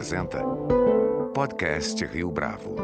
apresenta Podcast Rio Bravo.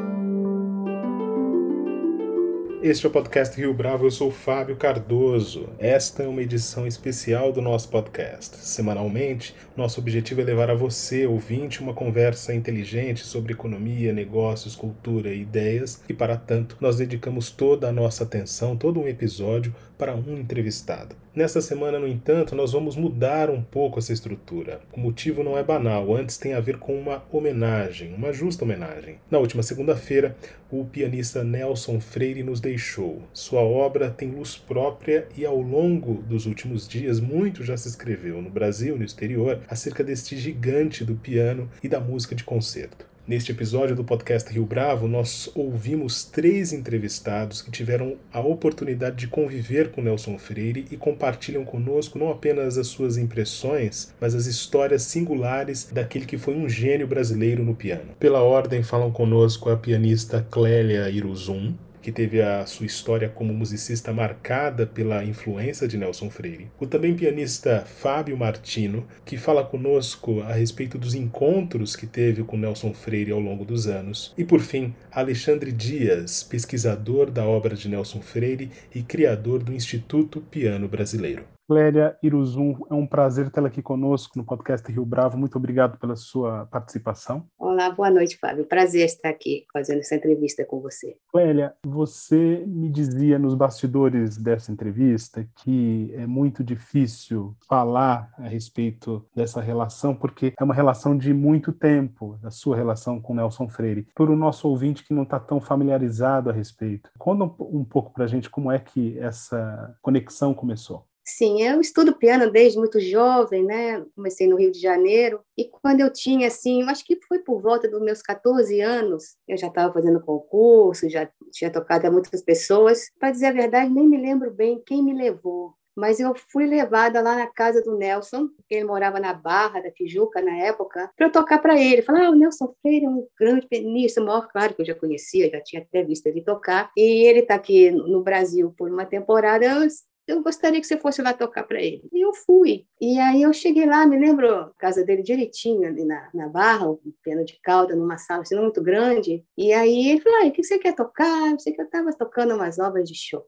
Este é o podcast Rio Bravo, eu sou Fábio Cardoso. Esta é uma edição especial do nosso podcast. Semanalmente, nosso objetivo é levar a você, ouvinte, uma conversa inteligente sobre economia, negócios, cultura e ideias, e para tanto, nós dedicamos toda a nossa atenção, todo um episódio, para um entrevistado. Nesta semana, no entanto, nós vamos mudar um pouco essa estrutura. O motivo não é banal, antes tem a ver com uma homenagem, uma justa homenagem. Na última segunda-feira, o pianista Nelson Freire nos deixou. Sua obra tem luz própria e ao longo dos últimos dias muito já se escreveu no Brasil e no exterior acerca deste gigante do piano e da música de concerto. Neste episódio do podcast Rio Bravo, nós ouvimos três entrevistados que tiveram a oportunidade de conviver com Nelson Freire e compartilham conosco não apenas as suas impressões, mas as histórias singulares daquele que foi um gênio brasileiro no piano. Pela ordem, falam conosco a pianista Clélia Iruzum, que teve a sua história como musicista marcada pela influência de Nelson Freire. O também pianista Fábio Martino, que fala conosco a respeito dos encontros que teve com Nelson Freire ao longo dos anos. E por fim, Alexandre Dias, pesquisador da obra de Nelson Freire e criador do Instituto Piano Brasileiro. Clélia Iruzum, é um prazer tê-la aqui conosco no podcast Rio Bravo. Muito obrigado pela sua participação. Olá, boa noite, Fábio. Prazer estar aqui fazendo essa entrevista com você. Clélia, você me dizia nos bastidores dessa entrevista que é muito difícil falar a respeito dessa relação, porque é uma relação de muito tempo, a sua relação com Nelson Freire. Para o nosso ouvinte que não está tão familiarizado a respeito, conta um pouco para a gente como é que essa conexão começou. Sim, eu estudo piano desde muito jovem, né? Comecei no Rio de Janeiro e quando eu tinha assim, acho que foi por volta dos meus 14 anos, eu já estava fazendo concurso, já tinha tocado a muitas pessoas. Para dizer a verdade, nem me lembro bem quem me levou, mas eu fui levada lá na casa do Nelson, ele morava na Barra da Tijuca na época, para eu tocar para ele. Falar, ah, o Nelson Freire é um grande pianista, maior, claro que eu já conhecia, já tinha até visto ele tocar, e ele está aqui no Brasil por uma temporada. Eu eu gostaria que você fosse lá tocar para ele. E eu fui. E aí eu cheguei lá, me lembro a casa dele direitinho, ali na, na barra, um piano de cauda, numa sala assim, muito grande. E aí ele falou, o que você quer tocar? Eu sei que eu estava tocando umas obras de Chopin,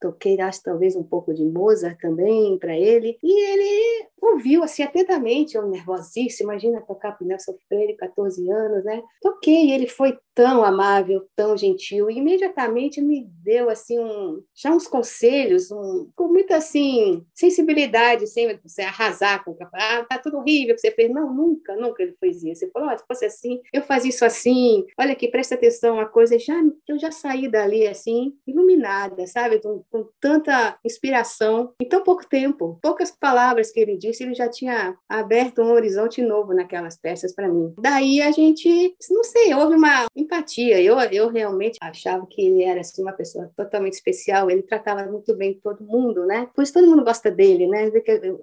toquei, acho, talvez um pouco de Mozart também para ele. E ele ouviu, assim, atentamente, eu nervosíssima, imagina tocar para o Nelson Freire, 14 anos, né? Toquei, ele foi tão amável, tão gentil, e imediatamente me deu, assim, um, já uns conselhos, um, com, muita assim sensibilidade, sem você arrasar com o ah, tá tudo horrível que você fez. Não, nunca, nunca ele fez isso. Você falou, oh, se fosse assim, eu fazia isso assim. Olha aqui, presta atenção, a coisa já eu já saí dali assim iluminada, sabe, com, com tanta inspiração em tão pouco tempo, poucas palavras que ele disse, ele já tinha aberto um horizonte novo naquelas peças para mim. Daí a gente, não sei, houve uma empatia. Eu eu realmente achava que ele era assim uma pessoa totalmente especial. Ele tratava muito bem todo todo mundo, né? Por isso todo mundo gosta dele, né?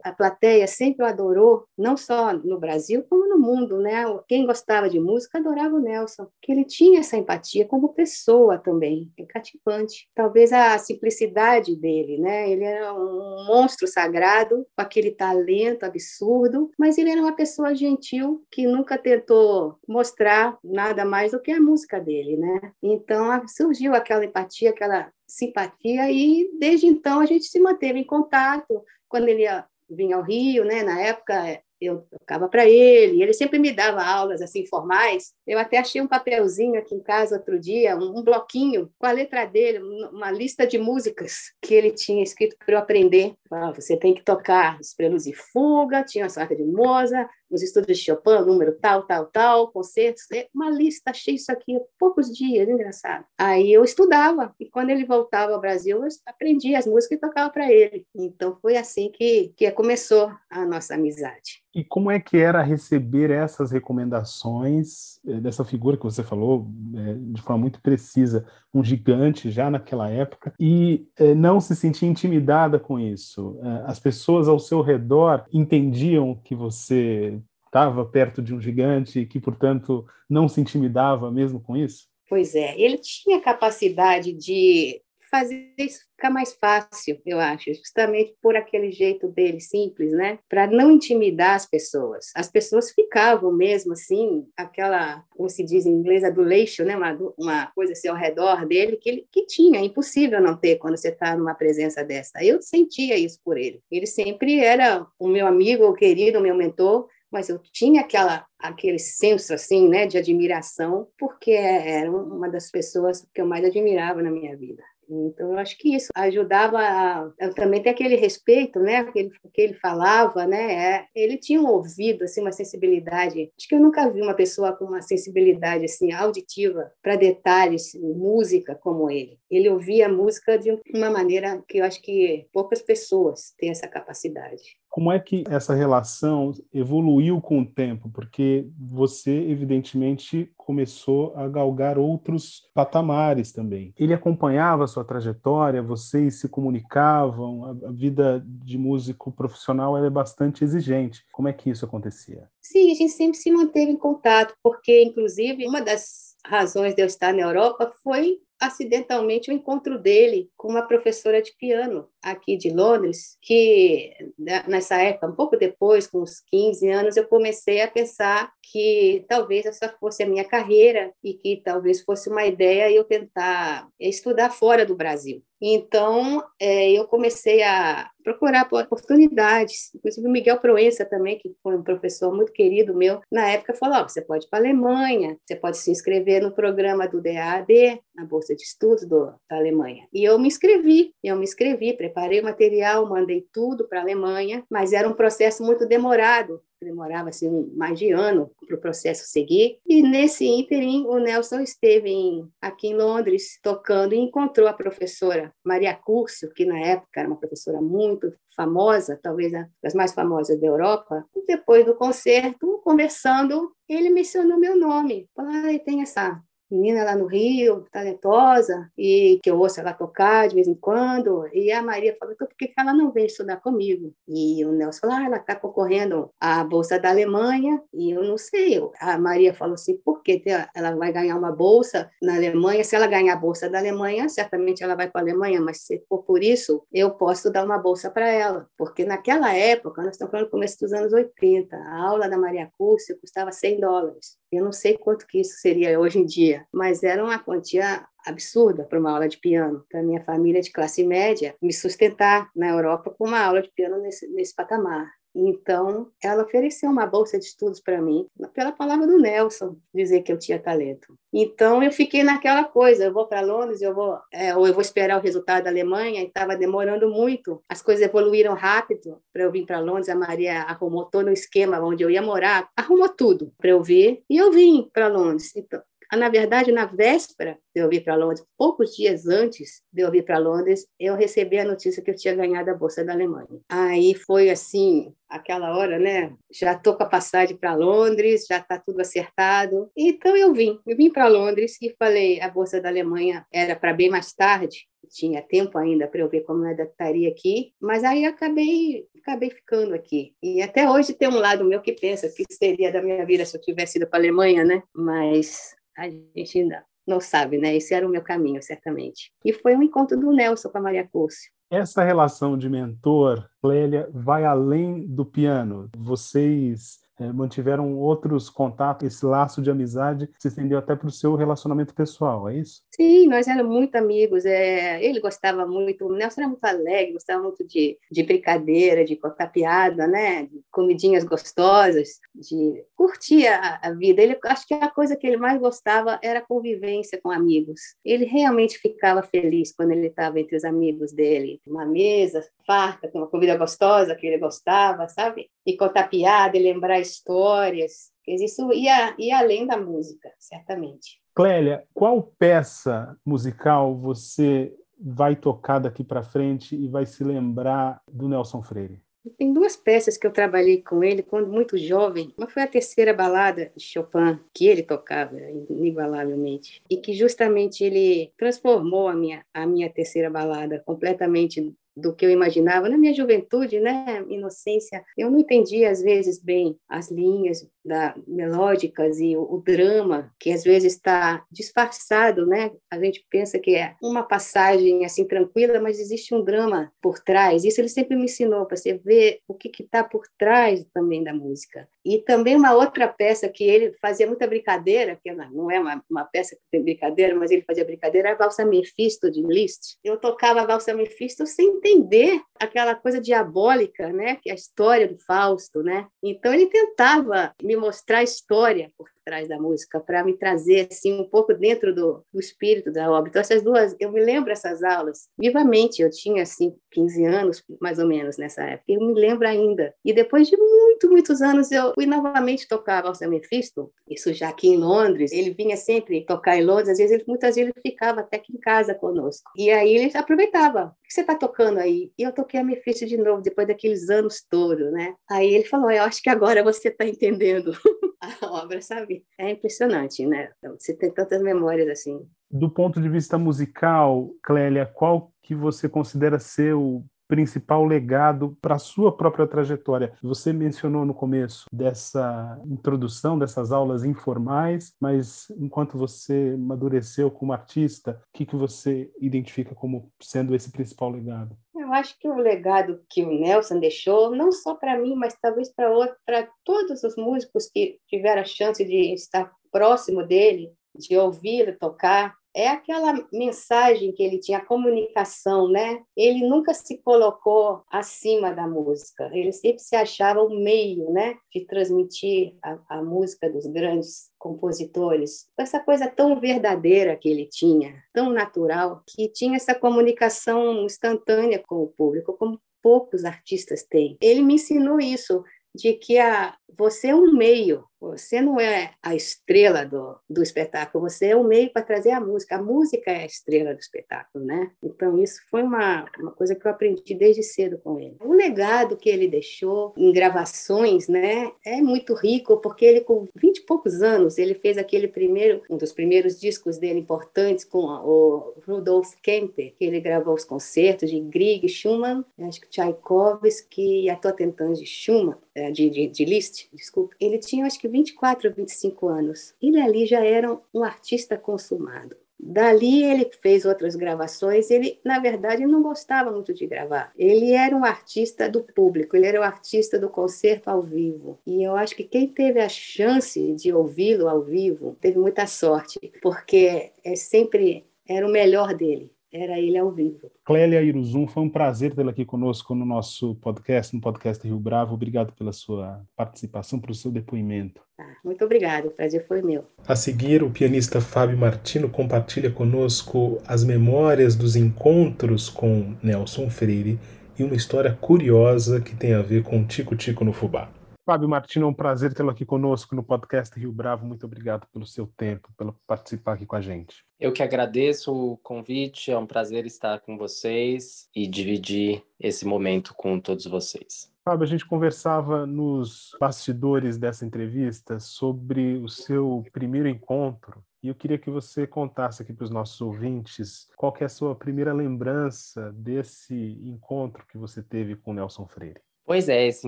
A plateia sempre o adorou, não só no Brasil, como no mundo, né? Quem gostava de música adorava o Nelson, que ele tinha essa empatia como pessoa também, é cativante. Talvez a simplicidade dele, né? Ele era um monstro sagrado, com aquele talento absurdo, mas ele era uma pessoa gentil que nunca tentou mostrar nada mais do que a música dele, né? Então surgiu aquela empatia, aquela simpatia e desde então a gente se manteve em contato. Quando ele ia, vinha ao Rio, né, na época eu tocava para ele, ele sempre me dava aulas assim formais. Eu até achei um papelzinho aqui em casa outro dia, um, um bloquinho com a letra dele, uma lista de músicas que ele tinha escrito para eu aprender. Ah, você tem que tocar os prelúdios e fuga, tinha a sorte de Mozart, os estudos de Chopin, número tal, tal, tal, concertos, é uma lista, achei isso aqui há poucos dias, engraçado. Aí eu estudava, e quando ele voltava ao Brasil, eu aprendi as músicas e tocava para ele. Então foi assim que, que começou a nossa amizade. E como é que era receber essas recomendações eh, dessa figura que você falou eh, de forma muito precisa, um gigante já naquela época, e eh, não se sentir intimidada com isso? As pessoas ao seu redor entendiam que você estava perto de um gigante e que, portanto, não se intimidava mesmo com isso? Pois é, ele tinha capacidade de fazer isso ficar mais fácil, eu acho, justamente por aquele jeito dele simples, né? Para não intimidar as pessoas. As pessoas ficavam mesmo assim, aquela, como se diz em inglês, adulation, né? Uma, uma coisa assim ao redor dele que ele que tinha, é impossível não ter quando você está numa presença dessa. Eu sentia isso por ele. Ele sempre era o meu amigo, o querido, o meu mentor, mas eu tinha aquela aquele senso assim, né, de admiração, porque era uma das pessoas que eu mais admirava na minha vida. Então, eu acho que isso ajudava a, a também ter aquele respeito, né? Aquele que ele falava, né? É, ele tinha um ouvido, assim, uma sensibilidade. Acho que eu nunca vi uma pessoa com uma sensibilidade assim auditiva para detalhes, música como ele. Ele ouvia música de uma maneira que eu acho que poucas pessoas têm essa capacidade. Como é que essa relação evoluiu com o tempo? Porque você, evidentemente, começou a galgar outros patamares também. Ele acompanhava a sua trajetória, vocês se comunicavam, a, vida de músico profissional é bastante exigente. Como é que isso acontecia? Sim, a gente sempre se manteve em contato, porque, inclusive, uma das razões de eu estar na Europa foi acidentalmente o encontro dele com uma professora de piano aqui de Londres, que né, nessa época, um pouco depois, com uns 15 anos, eu comecei a pensar que talvez essa fosse a minha carreira e que talvez fosse uma ideia eu tentar estudar fora do Brasil. Então, é, eu comecei a procurar oportunidades. Inclusive, o Miguel Proença também, que foi um professor muito querido meu, na época falou: oh, você pode ir para a Alemanha, você pode se inscrever no programa do DAAD, na Bolsa de Estudos do, da Alemanha. E eu me inscrevi, eu me inscrevi, preparei o material, mandei tudo para a Alemanha, mas era um processo muito demorado, demorava assim, mais de ano para o processo seguir. E nesse ínterim, o Nelson esteve em, aqui em Londres tocando e encontrou a professora Maria Curcio, que na época era uma professora muito famosa, talvez das mais famosas da Europa. E depois do concerto, conversando, ele mencionou meu nome. Falou, ah, tem essa menina lá no Rio, talentosa, e que eu ouço ela tocar de vez em quando. E a Maria falou, então por que ela não vem estudar comigo? E o Nelson falou, ah, ela está concorrendo à Bolsa da Alemanha, e eu não sei. A Maria falou assim, por que ela vai ganhar uma bolsa na Alemanha? Se ela ganhar a Bolsa da Alemanha, certamente ela vai para a Alemanha, mas se for por isso, eu posso dar uma bolsa para ela. Porque naquela época, nós estamos falando do começo dos anos 80, a aula da Maria Cúrcio custava 100 dólares. Eu não sei quanto que isso seria hoje em dia, mas era uma quantia absurda para uma aula de piano. Para minha família de classe média, me sustentar na Europa com uma aula de piano nesse, nesse patamar. Então, ela ofereceu uma bolsa de estudos para mim, pela palavra do Nelson, dizer que eu tinha talento. Então, eu fiquei naquela coisa: eu vou para Londres, eu vou, é, ou eu vou esperar o resultado da Alemanha, e estava demorando muito. As coisas evoluíram rápido para eu vir para Londres. A Maria arrumou todo o esquema onde eu ia morar, arrumou tudo para eu vir, e eu vim para Londres. Então, na verdade, na véspera de eu vir para Londres, poucos dias antes de eu vir para Londres, eu recebi a notícia que eu tinha ganhado a Bolsa da Alemanha. Aí foi assim, aquela hora, né? Já estou com a passagem para Londres, já está tudo acertado. Então eu vim, eu vim para Londres e falei, a Bolsa da Alemanha era para bem mais tarde, tinha tempo ainda para eu ver como eu adaptaria aqui, mas aí acabei acabei ficando aqui. E até hoje tem um lado meu que pensa que seria da minha vida se eu tivesse ido para a Alemanha, né? Mas a gente ainda não sabe, né? Esse era o meu caminho, certamente. E foi um encontro do Nelson com a Maria Cúcio. Essa relação de mentor, Clélia, vai além do piano. Vocês mantiveram outros contatos, esse laço de amizade se estendeu até para o seu relacionamento pessoal, é isso? Sim, nós éramos muito amigos. É, ele gostava muito, o Nelson era muito alegre, gostava muito de, de brincadeira, de contar piada, né? de comidinhas gostosas, de curtir a, a vida. Ele, acho que a coisa que ele mais gostava era a convivência com amigos. Ele realmente ficava feliz quando ele estava entre os amigos dele, uma mesa farta, com uma comida gostosa que ele gostava, sabe? E contar piada e lembrar histórias. Isso ia, ia além da música, certamente. Clélia, qual peça musical você vai tocar daqui para frente e vai se lembrar do Nelson Freire? Tem duas peças que eu trabalhei com ele quando muito jovem. Uma foi a terceira balada de Chopin, que ele tocava inigualavelmente, e que justamente ele transformou a minha, a minha terceira balada completamente do que eu imaginava na minha juventude, né, inocência. Eu não entendia às vezes bem as linhas, da melódicas e o, o, drama que às vezes está disfarçado, né? A gente pensa que é uma passagem assim tranquila, mas existe um drama por trás. Isso ele sempre me ensinou para você ver o que está por trás também da música. E também uma outra peça que ele fazia muita brincadeira, que não é uma, uma peça que tem brincadeira, mas ele fazia brincadeira, a Valsa Mephisto de Liszt. Eu tocava a Valsa Mephisto sem entender aquela coisa diabólica, né, que é a história do Fausto, né? Então ele tentava me mostrar a história por trás da música para me trazer assim um pouco dentro do, do, espírito da obra. Então essas duas, eu me lembro essas aulas vivamente. Eu tinha assim 15 anos mais ou menos nessa época. Eu me lembro ainda. E depois de muito, muitos anos eu fui novamente tocar a valsa Mephisto. Isso já aqui em Londres. Ele vinha sempre tocar em Londres. Às vezes ele, muitas vezes ele ficava até aqui em casa conosco. E aí ele aproveitava. O que você está tocando aí? E eu toquei a Mephisto de novo depois daqueles anos todos, né? Aí ele falou: "Eu acho que agora você está entendendo." a obra, sabe? É impressionante, né? Você tem tantas memórias assim. Do ponto de vista musical, Clélia, qual que você considera ser o principal legado para a sua própria trajetória? Você mencionou no começo dessa introdução, dessas aulas informais, mas enquanto você amadureceu como artista, o que, que você identifica como sendo esse principal legado? Eu acho que o legado que o Nelson deixou, não só para mim, mas talvez para todos os músicos que tiveram a chance de estar próximo dele, de ouvi-lo tocar, é aquela mensagem que ele tinha, a comunicação, né? Ele nunca se colocou acima da música, ele sempre se achava o meio, né, de transmitir a, a música dos grandes compositores. Essa coisa tão verdadeira que ele tinha, tão natural, que tinha essa comunicação instantânea com o público, como poucos artistas têm. Ele me ensinou isso, de que a, você é um meio você não é a estrela do, do espetáculo, você é o meio para trazer a música. A música é a estrela do espetáculo, né? Então, isso foi uma, uma coisa que eu aprendi desde cedo com ele. O legado que ele deixou em gravações, né, é muito rico, porque ele, com 20 e poucos anos, ele fez aquele primeiro, um dos primeiros discos dele importantes com o Rudolf Kemper, que ele gravou os concertos de Grieg, Schumann, acho que Tchaikovsky e a Totentanz de Schumann, é, de, de, de Liszt, desculpa. Ele tinha, acho que 24 ou 25 anos. Ele ali já era um artista consumado. Dali ele fez outras gravações. Ele, na verdade, não gostava muito de gravar. Ele era um artista do público, ele era um artista do concerto ao vivo. E eu acho que quem teve a chance de ouvi-lo ao vivo teve muita sorte, porque é sempre era o melhor dele era ele ao vivo. Clélia Iruzum, foi um prazer tê-la aqui conosco no nosso podcast, no podcast Rio Bravo. Obrigado pela sua participação, pelo seu depoimento. Tá, muito obrigado, o prazer foi meu. A seguir, o pianista Fábio Martino compartilha conosco as memórias dos encontros com Nelson Freire e uma história curiosa que tem a ver com Tico Tico no Fubá. Fábio Martino, é um prazer tê-lo aqui conosco no podcast Rio Bravo. Muito obrigado pelo seu tempo, pelo participar aqui com a gente. Eu que agradeço o convite, é um prazer estar com vocês e dividir esse momento com todos vocês. Fábio, a gente conversava nos bastidores dessa entrevista sobre o seu primeiro encontro e eu queria que você contasse aqui para os nossos ouvintes qual é a sua primeira lembrança desse encontro que você teve com Nelson Freire. Pois é, esse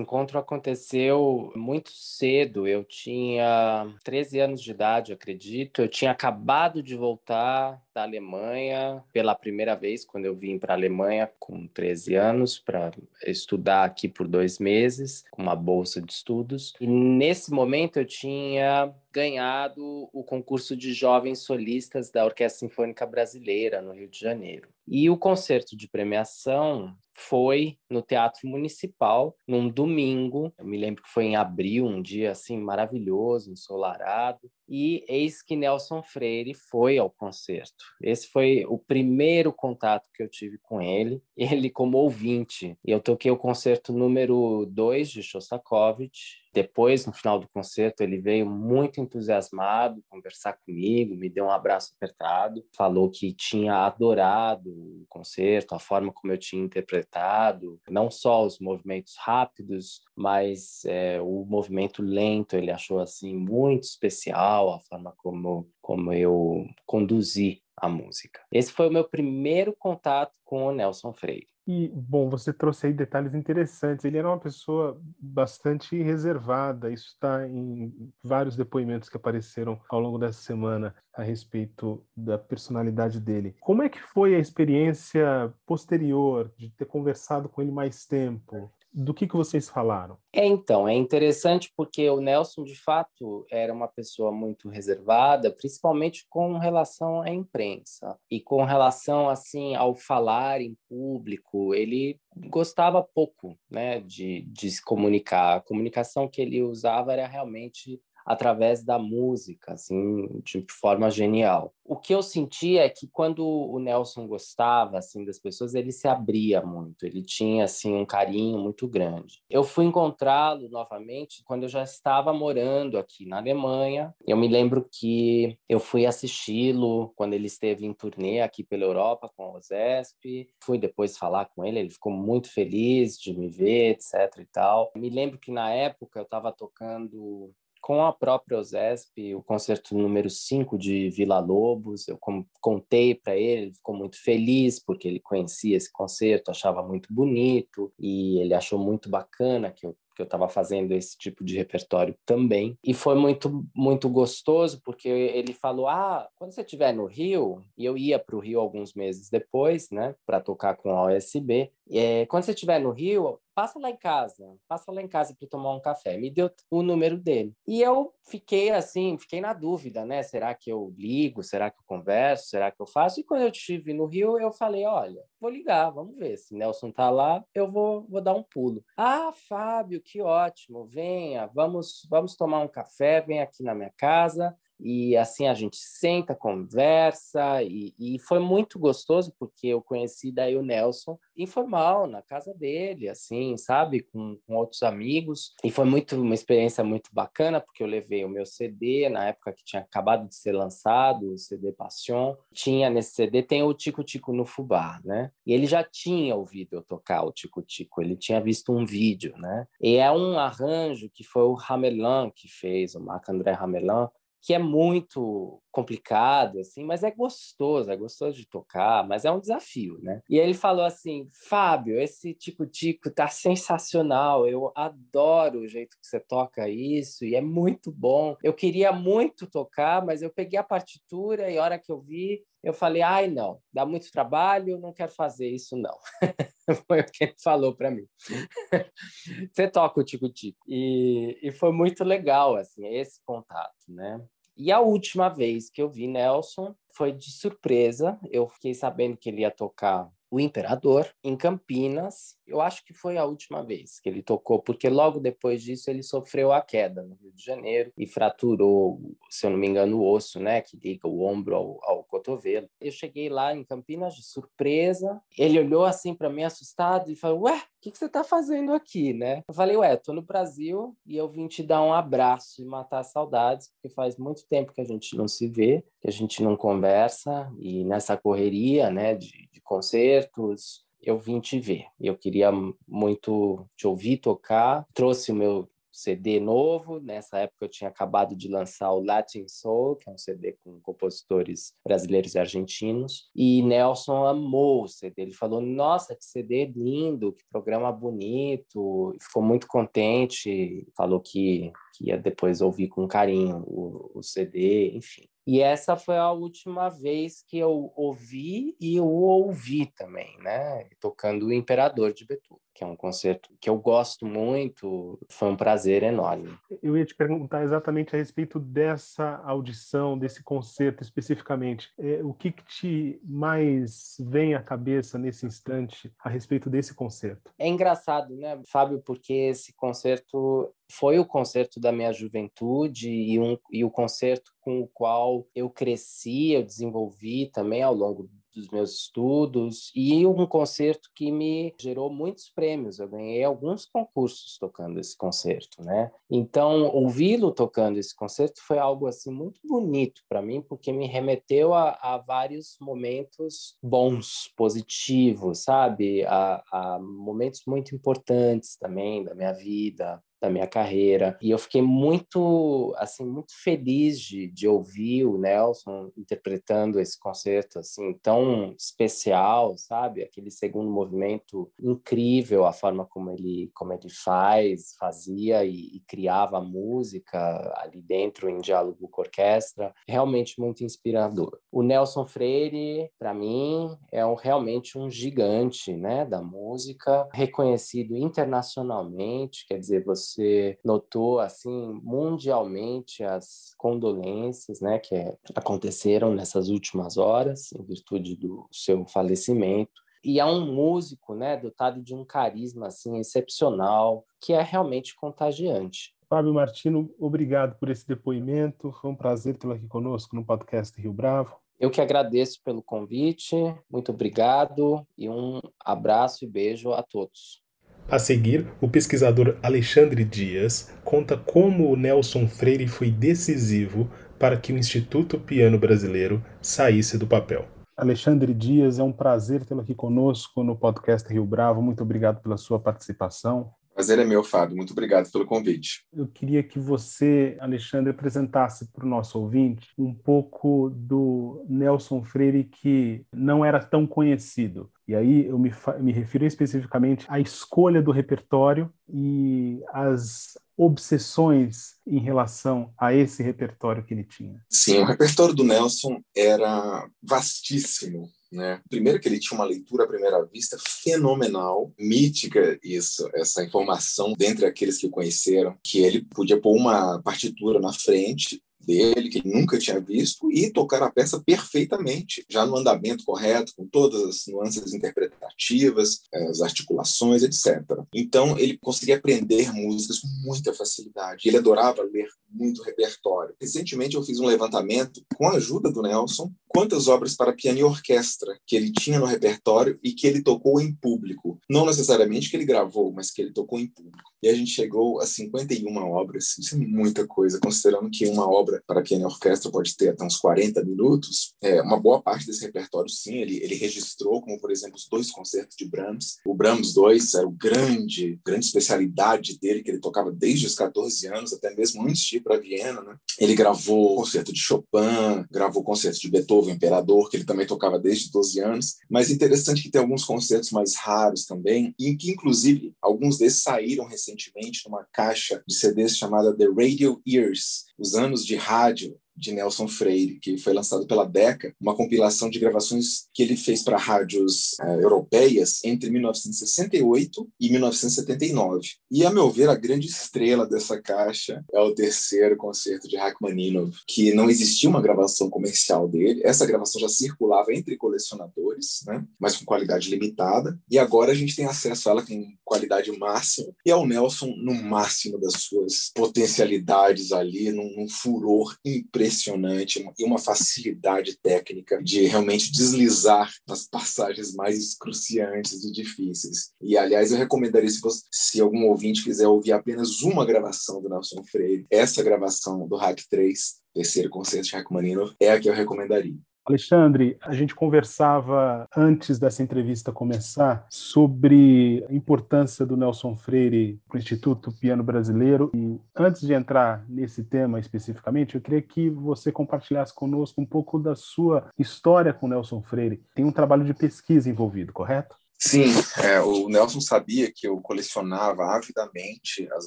encontro aconteceu muito cedo. Eu tinha 13 anos de idade, acredito. Eu tinha acabado de voltar da Alemanha pela primeira vez, quando eu vim para a Alemanha com 13 anos, para estudar aqui por dois meses, com uma bolsa de estudos. E nesse momento eu tinha ganhado o concurso de jovens solistas da Orquestra Sinfônica Brasileira, no Rio de Janeiro. E o concerto de premiação foi no Teatro Municipal, num domingo. Eu me lembro que foi em abril, um dia assim maravilhoso, ensolarado. E eis que Nelson Freire foi ao concerto. Esse foi o primeiro contato que eu tive com ele, ele como ouvinte. Eu toquei o concerto número 2 de Shostakovich, depois, no final do concerto, ele veio muito entusiasmado conversar comigo, me deu um abraço apertado, falou que tinha adorado o concerto, a forma como eu tinha interpretado, não só os movimentos rápidos, mas é, o movimento lento, ele achou assim muito especial a forma como como eu conduzi a música. Esse foi o meu primeiro contato com o Nelson Freire. E, bom, você trouxe aí detalhes interessantes. Ele era uma pessoa bastante reservada, isso está em vários depoimentos que apareceram ao longo dessa semana a respeito da personalidade dele. Como é que foi a experiência posterior de ter conversado com ele mais tempo? Do que, que vocês falaram? É, então, é interessante porque o Nelson, de fato, era uma pessoa muito reservada, principalmente com relação à imprensa e com relação, assim, ao falar em público. Ele gostava pouco, né, de, de se comunicar. A comunicação que ele usava era realmente através da música, assim, de forma genial. O que eu sentia é que quando o Nelson gostava, assim, das pessoas, ele se abria muito, ele tinha, assim, um carinho muito grande. Eu fui encontrá-lo novamente quando eu já estava morando aqui na Alemanha. Eu me lembro que eu fui assisti-lo quando ele esteve em turnê aqui pela Europa com o Zesp. Fui depois falar com ele, ele ficou muito feliz de me ver, etc e tal. Me lembro que na época eu estava tocando com a própria OSESP, o concerto número 5 de Vila Lobos, eu contei para ele, ele ficou muito feliz porque ele conhecia esse concerto, achava muito bonito e ele achou muito bacana que eu que eu estava fazendo esse tipo de repertório também. E foi muito, muito gostoso, porque ele falou: Ah, quando você estiver no Rio, e eu ia para o Rio alguns meses depois, né, para tocar com a OSB, é, quando você estiver no Rio, passa lá em casa, passa lá em casa para tomar um café. Me deu o número dele. E eu fiquei assim, fiquei na dúvida, né? Será que eu ligo? Será que eu converso? Será que eu faço? E quando eu estive no Rio, eu falei, olha, vou ligar, vamos ver. Se Nelson tá lá, eu vou, vou dar um pulo. Ah, Fábio, que ótimo, venha, vamos, vamos tomar um café, vem aqui na minha casa e assim a gente senta, conversa e, e, foi muito gostoso porque eu conheci daí o Nelson informal na casa dele, assim, sabe, com, com, outros amigos e foi muito uma experiência muito bacana porque eu levei o meu CD na época que tinha acabado de ser lançado, o CD Passion, tinha nesse CD tem o Tico Tico no Fubá, né? E ele já tinha ouvido eu tocar o Tico Tico, ele tinha visto um vídeo, né? E é um arranjo que foi o Ramelan que fez, o Marc André Ramelan que é muito complicado, assim, mas é gostoso, é gostoso de tocar, mas é um desafio, né? E ele falou assim, Fábio, esse tico-tico tá sensacional, eu adoro o jeito que você toca isso e é muito bom. Eu queria muito tocar, mas eu peguei a partitura e a hora que eu vi, eu falei, ai, não, dá muito trabalho, não quero fazer isso, não. foi o que ele falou para mim. Você toca o tico-tico. E, e foi muito legal, assim, esse contato, né? E a última vez que eu vi Nelson foi de surpresa. Eu fiquei sabendo que ele ia tocar o Imperador em Campinas. Eu acho que foi a última vez que ele tocou, porque logo depois disso ele sofreu a queda no Rio de Janeiro e fraturou, se eu não me engano, o osso, né, que liga o ombro ao, ao cotovelo. Eu cheguei lá em Campinas de surpresa. Ele olhou assim para mim assustado e falou: "Ué, o que, que você está fazendo aqui, né?" Eu falei: "Ué, tô no Brasil e eu vim te dar um abraço e matar saudades, porque faz muito tempo que a gente não se vê, que a gente não conversa e nessa correria, né, de, de concertos, eu vim te ver. Eu queria muito te ouvir tocar. Trouxe o meu CD novo. Nessa época eu tinha acabado de lançar o Latin Soul, que é um CD com compositores brasileiros e argentinos. E Nelson amou o CD. Ele falou: Nossa, que CD lindo, que programa bonito. Ficou muito contente. Falou que, que ia depois ouvir com carinho o, o CD, enfim. E essa foi a última vez que eu ouvi e eu ouvi também, né? Tocando o Imperador de Beethoven, que é um concerto que eu gosto muito, foi um prazer enorme. Eu ia te perguntar exatamente a respeito dessa audição, desse concerto especificamente. É, o que, que te mais vem à cabeça nesse instante a respeito desse concerto? É engraçado, né, Fábio, porque esse concerto foi o concerto da minha juventude e, um, e o concerto com o qual eu cresci, eu desenvolvi também ao longo dos meus estudos e um concerto que me gerou muitos prêmios. Eu ganhei alguns concursos tocando esse concerto, né? Então, ouvi-lo tocando esse concerto foi algo assim muito bonito para mim, porque me remeteu a, a, vários momentos bons, positivos, sabe? A, a momentos muito importantes também da minha vida, da minha carreira. E eu fiquei muito, assim, muito feliz de, de ouvir o Nelson interpretando esse concerto, assim, tão especial, sabe? Aquele segundo movimento incrível, a forma como ele, como ele faz, fazia e, e criava a música ali dentro em diálogo com a orquestra. Realmente muito inspirador. O Nelson Freire, para mim, é um, realmente um gigante, né, da música, reconhecido internacionalmente, quer dizer, você notou assim mundialmente as condolências, né, que é, aconteceram nessas últimas horas em virtude do seu falecimento e é um músico, né, dotado de um carisma assim excepcional, que é realmente contagiante. Fábio Martino, obrigado por esse depoimento. Foi um prazer tê-lo aqui conosco no podcast Rio Bravo. Eu que agradeço pelo convite, muito obrigado e um abraço e beijo a todos. A seguir, o pesquisador Alexandre Dias conta como o Nelson Freire foi decisivo para que o Instituto Piano Brasileiro saísse do papel. Alexandre Dias, é um prazer tê-lo aqui conosco no podcast Rio Bravo. Muito obrigado pela sua participação. Prazer é meu, Fábio. Muito obrigado pelo convite. Eu queria que você, Alexandre, apresentasse para o nosso ouvinte um pouco do Nelson Freire que não era tão conhecido. E aí eu me, me refiro especificamente à escolha do repertório e as obsessões em relação a esse repertório que ele tinha. Sim, o repertório do Nelson era vastíssimo. Né? Primeiro que ele tinha uma leitura à primeira vista fenomenal, mítica isso, essa informação dentre aqueles que o conheceram, que ele podia pôr uma partitura na frente dele, que ele nunca tinha visto, e tocar a peça perfeitamente, já no andamento correto, com todas as nuances interpretativas, as articulações, etc. Então, ele conseguia aprender músicas com muita facilidade. Ele adorava ler muito repertório. Recentemente, eu fiz um levantamento, com a ajuda do Nelson, quantas obras para piano e orquestra que ele tinha no repertório e que ele tocou em público. Não necessariamente que ele gravou, mas que ele tocou em público. E a gente chegou a 51 obras. Isso é muita coisa, considerando que uma obra para piano e orquestra pode ter até uns 40 minutos. É, uma boa parte desse repertório, sim, ele, ele registrou, como por exemplo os dois concertos de Brahms. O Brahms 2 era o grande, grande especialidade dele, que ele tocava desde os 14 anos, até mesmo antes de ir para Viena. Né? Ele gravou concerto de Chopin, gravou concerto de Beethoven, Imperador, que ele também tocava desde 12 anos. Mas interessante que tem alguns concertos mais raros também, e que inclusive alguns desses saíram recentemente numa caixa de CDs chamada The Radio Years, os anos de rádio de Nelson Freire, que foi lançado pela Decca, uma compilação de gravações que ele fez para rádios uh, europeias entre 1968 e 1979. E, a meu ver, a grande estrela dessa caixa é o terceiro concerto de Rachmaninoff, que não existia uma gravação comercial dele. Essa gravação já circulava entre colecionadores, né? mas com qualidade limitada. E agora a gente tem acesso a ela com qualidade máxima. E é o Nelson no máximo das suas potencialidades ali, num, num furor impressionante impressionante e uma facilidade técnica de realmente deslizar nas passagens mais excruciantes e difíceis. E, aliás, eu recomendaria, se, você, se algum ouvinte quiser ouvir apenas uma gravação do Nelson Freire, essa gravação do Hack 3, terceiro concerto de Rachmaninoff, é a que eu recomendaria. Alexandre, a gente conversava antes dessa entrevista começar sobre a importância do Nelson Freire para o Instituto Piano Brasileiro. E antes de entrar nesse tema especificamente, eu queria que você compartilhasse conosco um pouco da sua história com Nelson Freire. Tem um trabalho de pesquisa envolvido, correto? Sim, é, o Nelson sabia que eu colecionava avidamente as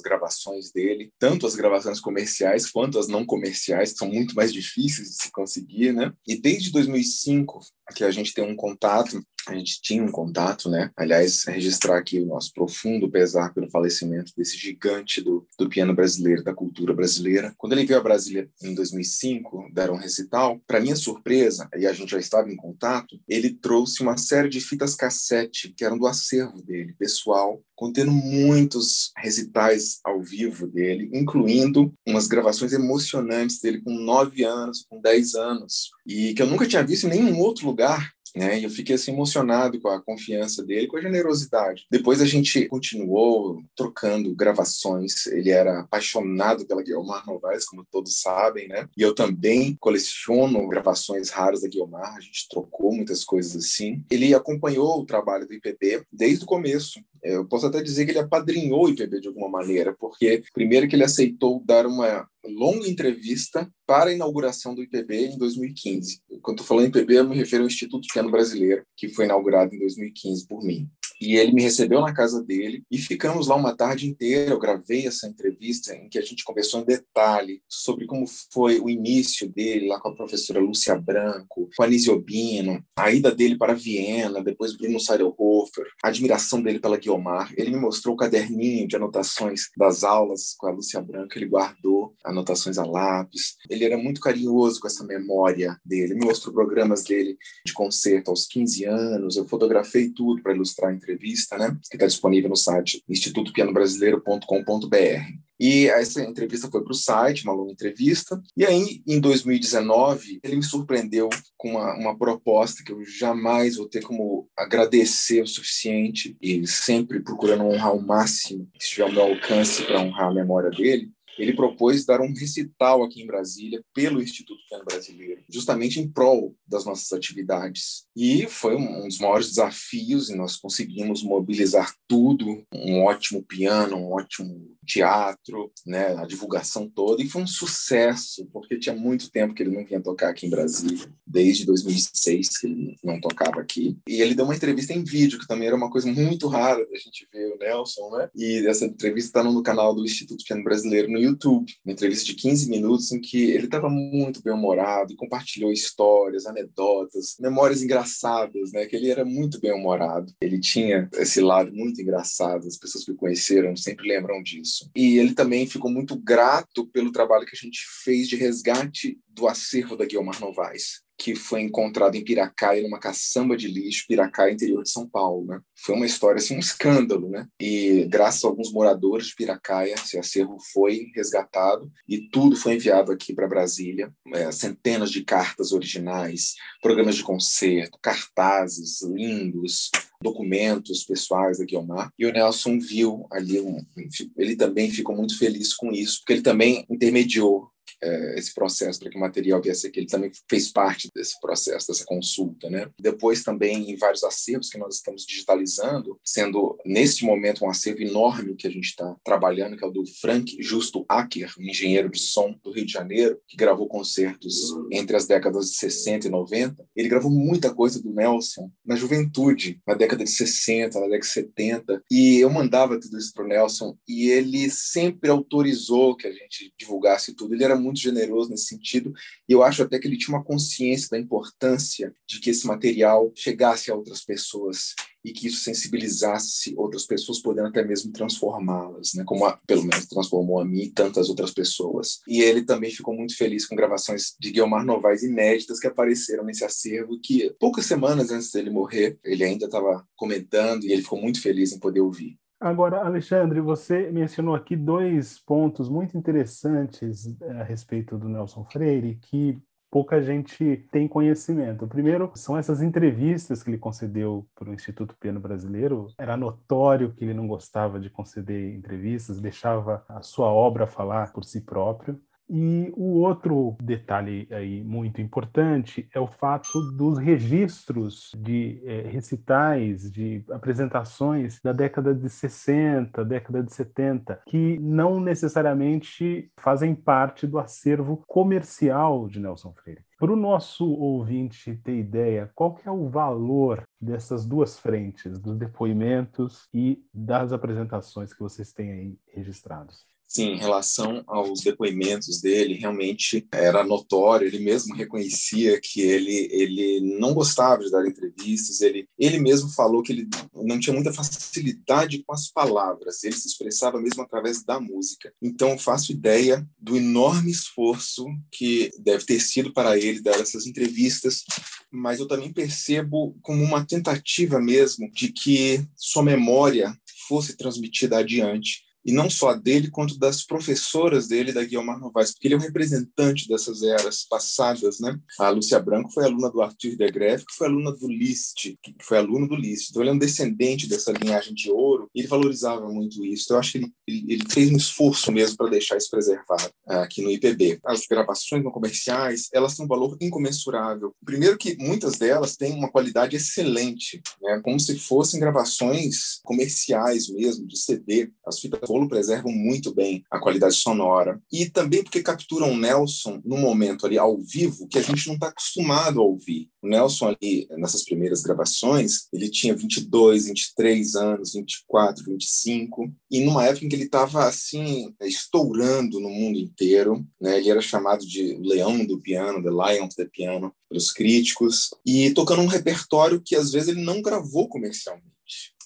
gravações dele, tanto as gravações comerciais quanto as não comerciais, que são muito mais difíceis de se conseguir, né? E desde 2005 que a gente tem um contato, a gente tinha um contato, né? Aliás, registrar aqui o nosso profundo pesar pelo falecimento desse gigante do, do piano brasileiro, da cultura brasileira. Quando ele veio a Brasília em 2005, deram um recital, para minha surpresa, e a gente já estava em contato, ele trouxe uma série de fitas cassete que eram do acervo dele, pessoal, contendo muitos recitais ao vivo dele, incluindo umas gravações emocionantes dele com 9 anos, com 10 anos, e que eu nunca tinha visto em nenhum outro lugar né? E eu fiquei assim emocionado com a confiança dele, com a generosidade. Depois a gente continuou trocando gravações. Ele era apaixonado pela Guilmar Novaes, como todos sabem, né? E eu também coleciono gravações raras da Guilmar. A gente trocou muitas coisas assim. Ele acompanhou o trabalho do IPB desde o começo. Eu posso até dizer que ele apadrinhou o IPB de alguma maneira, porque primeiro que ele aceitou dar uma longa entrevista para a inauguração do IPB em 2015. Quando estou falando IPB, eu me refiro ao Instituto Piano Brasileiro, que foi inaugurado em 2015 por mim. E ele me recebeu na casa dele e ficamos lá uma tarde inteira. Eu gravei essa entrevista em que a gente conversou em detalhe sobre como foi o início dele lá com a professora Lúcia Branco, com a Nise Obino, a ida dele para Viena, depois Bruno Seidelhofer, a admiração dele pela Guiomar. Ele me mostrou o caderninho de anotações das aulas com a Lúcia Branco, ele guardou anotações a lápis. Ele era muito carinhoso com essa memória dele. Ele me mostrou programas dele de concerto aos 15 anos. Eu fotografei tudo para ilustrar a entrevista entrevista, né? Que está disponível no site institutopianobrasileiro.com.br. E essa entrevista foi para o site, uma longa entrevista. E aí, em 2019, ele me surpreendeu com uma, uma, proposta que eu jamais vou ter como agradecer o suficiente e sempre procurando honrar o máximo que estiver ao meu alcance para honrar a memória dele ele propôs dar um recital aqui em Brasília pelo Instituto Piano Brasileiro, justamente em prol das nossas atividades. E foi um dos maiores desafios e nós conseguimos mobilizar tudo, um ótimo piano, um ótimo teatro, né, a divulgação toda, e foi um sucesso, porque tinha muito tempo que ele não vinha tocar aqui em Brasília, desde 2006 que ele não tocava aqui. E ele deu uma entrevista em vídeo, que também era uma coisa muito rara da gente ver o Nelson, né? E essa entrevista está no canal do Instituto Piano Brasileiro no YouTube, uma entrevista de 15 minutos em que ele estava muito bem-humorado e compartilhou histórias, anedotas, memórias engraçadas, né? Que ele era muito bem-humorado. Ele tinha esse lado muito engraçado, as pessoas que o conheceram sempre lembram disso. E ele também ficou muito grato pelo trabalho que a gente fez de resgate do acervo da Guilmar Novaes que foi encontrado em Piracaia, numa caçamba de lixo, Piracaia, interior de São Paulo. Né? Foi uma história, assim, um escândalo. Né? E graças a alguns moradores de Piracaia, esse acervo foi resgatado e tudo foi enviado aqui para Brasília. É, centenas de cartas originais, programas de concerto, cartazes lindos, documentos pessoais da Guiomar. E o Nelson viu ali, um, ele também ficou muito feliz com isso, porque ele também intermediou é, esse processo para que o material viesse aqui. Ele também fez parte desse processo, dessa consulta. Né? Depois, também, em vários acervos que nós estamos digitalizando, sendo neste momento um acervo enorme que a gente está trabalhando, que é o do Frank Justo Acker, um engenheiro de som do Rio de Janeiro, que gravou concertos entre as décadas de 60 e 90. Ele gravou muita coisa do Nelson na juventude, na década de 60, na década de 70. E eu mandava tudo isso para o Nelson e ele sempre autorizou que a gente divulgasse tudo. Ele era muito generoso nesse sentido, e eu acho até que ele tinha uma consciência da importância de que esse material chegasse a outras pessoas e que isso sensibilizasse outras pessoas, podendo até mesmo transformá-las, né? como a, pelo menos transformou a mim e tantas outras pessoas. E ele também ficou muito feliz com gravações de Guilmar Novaes inéditas que apareceram nesse acervo, que poucas semanas antes dele morrer, ele ainda estava comentando e ele ficou muito feliz em poder ouvir. Agora, Alexandre, você mencionou aqui dois pontos muito interessantes eh, a respeito do Nelson Freire que pouca gente tem conhecimento. O primeiro são essas entrevistas que ele concedeu para o Instituto Piano Brasileiro. Era notório que ele não gostava de conceder entrevistas, deixava a sua obra falar por si próprio. E o outro detalhe aí muito importante é o fato dos registros de é, recitais, de apresentações da década de 60, década de 70, que não necessariamente fazem parte do acervo comercial de Nelson Freire. Para o nosso ouvinte ter ideia, qual que é o valor dessas duas frentes, dos depoimentos e das apresentações que vocês têm aí registrados? Sim, em relação aos depoimentos dele, realmente era notório, ele mesmo reconhecia que ele, ele não gostava de dar entrevistas, ele, ele mesmo falou que ele não tinha muita facilidade com as palavras, ele se expressava mesmo através da música. Então, faço ideia do enorme esforço que deve ter sido para ele dar essas entrevistas, mas eu também percebo como uma tentativa mesmo de que sua memória fosse transmitida adiante e não só dele, quanto das professoras dele, da Guilherme Novaes, porque ele é um representante dessas eras passadas, né? A Lúcia Branco foi aluna do Arthur de Greve, que foi aluna do Liszt, que foi aluno do Liszt. Então ele é um descendente dessa linhagem de ouro, e ele valorizava muito isso. Então, eu acho que ele, ele, ele fez um esforço mesmo para deixar isso preservado aqui no IPB. As gravações não comerciais, elas têm um valor incomensurável. Primeiro que muitas delas têm uma qualidade excelente, né? Como se fossem gravações comerciais mesmo, de CD. As fitas rolo preservam muito bem a qualidade sonora. E também porque capturam o Nelson no momento ali ao vivo que a gente não está acostumado a ouvir. O Nelson ali, nessas primeiras gravações, ele tinha 22, 23 anos, 24, 25, e numa época em que ele estava assim, estourando no mundo inteiro, né? Ele era chamado de Leão do Piano, The Lion of the Piano, pelos críticos, e tocando um repertório que às vezes ele não gravou comercialmente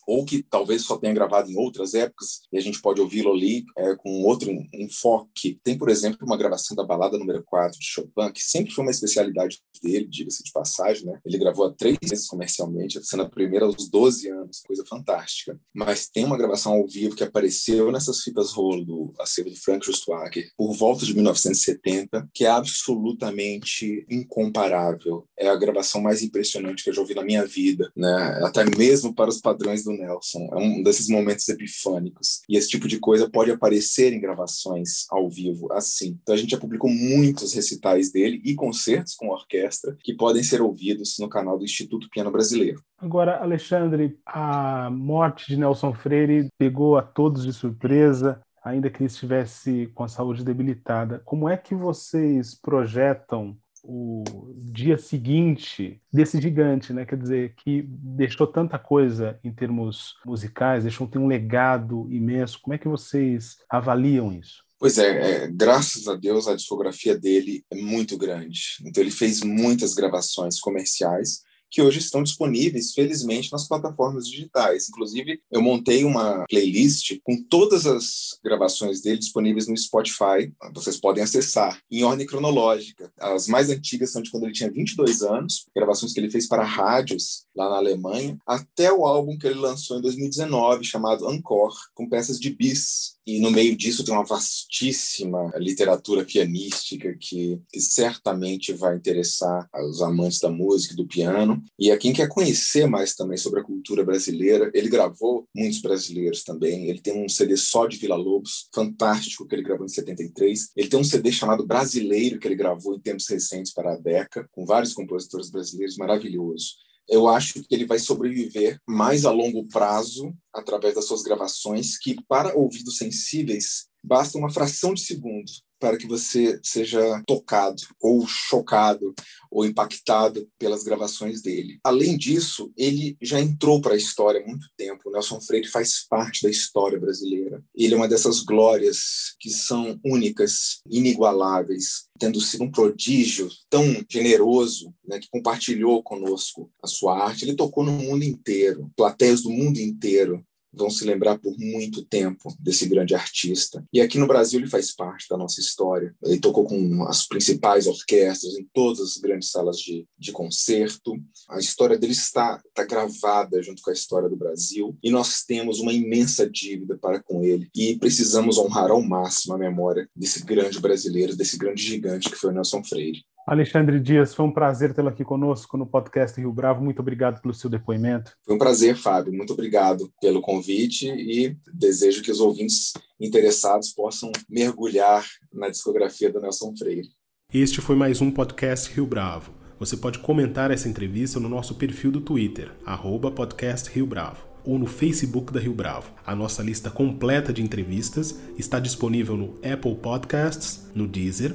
ou que talvez só tenha gravado em outras épocas, e a gente pode ouvi-lo ali é, com outro enfoque. Tem, por exemplo, uma gravação da balada número 4 de Chopin, que sempre foi uma especialidade dele, diga-se de passagem, né? Ele gravou há três vezes comercialmente, sendo a primeira aos 12 anos, coisa fantástica. Mas tem uma gravação ao vivo que apareceu nessas fitas rolo do acervo de Frank Justwacker por volta de 1970, que é absolutamente incomparável. É a gravação mais impressionante que eu já ouvi na minha vida, né? Até mesmo para os padrões do Nelson. É um desses momentos epifânicos. E esse tipo de coisa pode aparecer em gravações ao vivo, assim. Então a gente já publicou muitos recitais dele e concertos com orquestra que podem ser ouvidos no canal do Instituto Piano Brasileiro. Agora, Alexandre, a morte de Nelson Freire pegou a todos de surpresa ainda que ele estivesse com a saúde debilitada. Como é que vocês projetam o dia seguinte desse gigante, né? Quer dizer, que deixou tanta coisa em termos musicais, deixou tem um legado imenso. Como é que vocês avaliam isso? Pois é, é, graças a Deus a discografia dele é muito grande. Então ele fez muitas gravações comerciais que hoje estão disponíveis, felizmente, nas plataformas digitais. Inclusive, eu montei uma playlist com todas as gravações dele disponíveis no Spotify. Vocês podem acessar em ordem cronológica. As mais antigas são de quando ele tinha 22 anos, gravações que ele fez para rádios lá na Alemanha, até o álbum que ele lançou em 2019, chamado Encore, com peças de bis. E no meio disso tem uma vastíssima literatura pianística que, que certamente vai interessar os amantes da música e do piano. E a quem quer conhecer mais também sobre a cultura brasileira, ele gravou muitos brasileiros também. Ele tem um CD só de Vila Lobos, fantástico, que ele gravou em 73. Ele tem um CD chamado Brasileiro, que ele gravou em tempos recentes para a Deca, com vários compositores brasileiros, maravilhoso eu acho que ele vai sobreviver mais a longo prazo através das suas gravações, que para ouvidos sensíveis basta uma fração de segundo para que você seja tocado ou chocado ou impactado pelas gravações dele. Além disso, ele já entrou para a história há muito tempo. O Nelson Freire faz parte da história brasileira. Ele é uma dessas glórias que são únicas, inigualáveis, tendo sido um prodígio tão generoso, né, que compartilhou conosco a sua arte. Ele tocou no mundo inteiro, plateias do mundo inteiro vão se lembrar por muito tempo desse grande artista. E aqui no Brasil ele faz parte da nossa história. Ele tocou com as principais orquestras em todas as grandes salas de, de concerto. A história dele está, está gravada junto com a história do Brasil e nós temos uma imensa dívida para com ele e precisamos honrar ao máximo a memória desse grande brasileiro, desse grande gigante que foi o Nelson Freire. Alexandre Dias, foi um prazer tê-lo aqui conosco no podcast Rio Bravo. Muito obrigado pelo seu depoimento. Foi um prazer, Fábio. Muito obrigado pelo convite e desejo que os ouvintes interessados possam mergulhar na discografia do Nelson Freire. Este foi mais um podcast Rio Bravo. Você pode comentar essa entrevista no nosso perfil do Twitter, arroba podcast Rio Bravo, ou no Facebook da Rio Bravo. A nossa lista completa de entrevistas está disponível no Apple Podcasts, no Deezer,